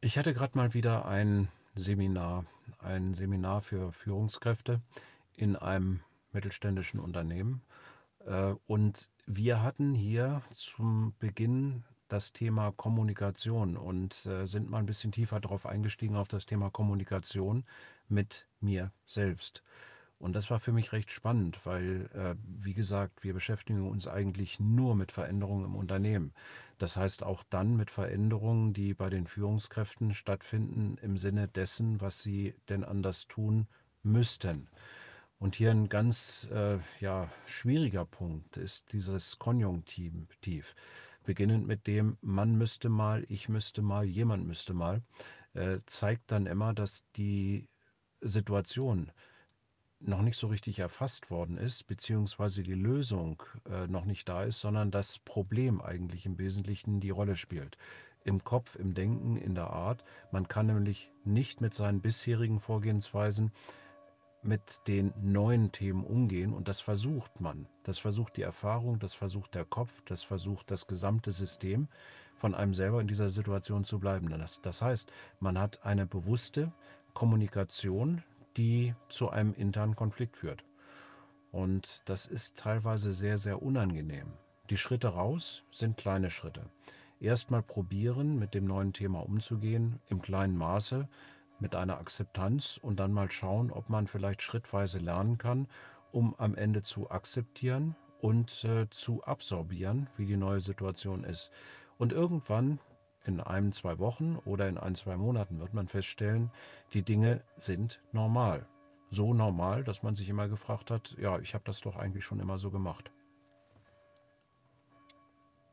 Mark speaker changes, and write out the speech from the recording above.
Speaker 1: Ich hatte gerade mal wieder ein Seminar, ein Seminar für Führungskräfte in einem mittelständischen Unternehmen. Äh, und wir hatten hier zum Beginn das Thema Kommunikation und äh, sind mal ein bisschen tiefer darauf eingestiegen auf das Thema Kommunikation mit mir selbst. Und das war für mich recht spannend, weil, äh, wie gesagt, wir beschäftigen uns eigentlich nur mit Veränderungen im Unternehmen. Das heißt auch dann mit Veränderungen, die bei den Führungskräften stattfinden, im Sinne dessen, was sie denn anders tun müssten. Und hier ein ganz äh, ja, schwieriger Punkt ist dieses Konjunktiv. Beginnend mit dem man müsste mal, ich müsste mal, jemand müsste mal, äh, zeigt dann immer, dass die Situation noch nicht so richtig erfasst worden ist, beziehungsweise die Lösung äh, noch nicht da ist, sondern das Problem eigentlich im Wesentlichen die Rolle spielt. Im Kopf, im Denken, in der Art. Man kann nämlich nicht mit seinen bisherigen Vorgehensweisen mit den neuen Themen umgehen und das versucht man. Das versucht die Erfahrung, das versucht der Kopf, das versucht das gesamte System von einem selber in dieser Situation zu bleiben. Das, das heißt, man hat eine bewusste Kommunikation, die zu einem internen Konflikt führt. Und das ist teilweise sehr, sehr unangenehm. Die Schritte raus sind kleine Schritte. Erstmal probieren, mit dem neuen Thema umzugehen, im kleinen Maße, mit einer Akzeptanz und dann mal schauen, ob man vielleicht schrittweise lernen kann, um am Ende zu akzeptieren und äh, zu absorbieren, wie die neue Situation ist. Und irgendwann in ein, zwei Wochen oder in ein, zwei Monaten wird man feststellen, die Dinge sind normal. So normal, dass man sich immer gefragt hat, ja, ich habe das doch eigentlich schon immer so gemacht.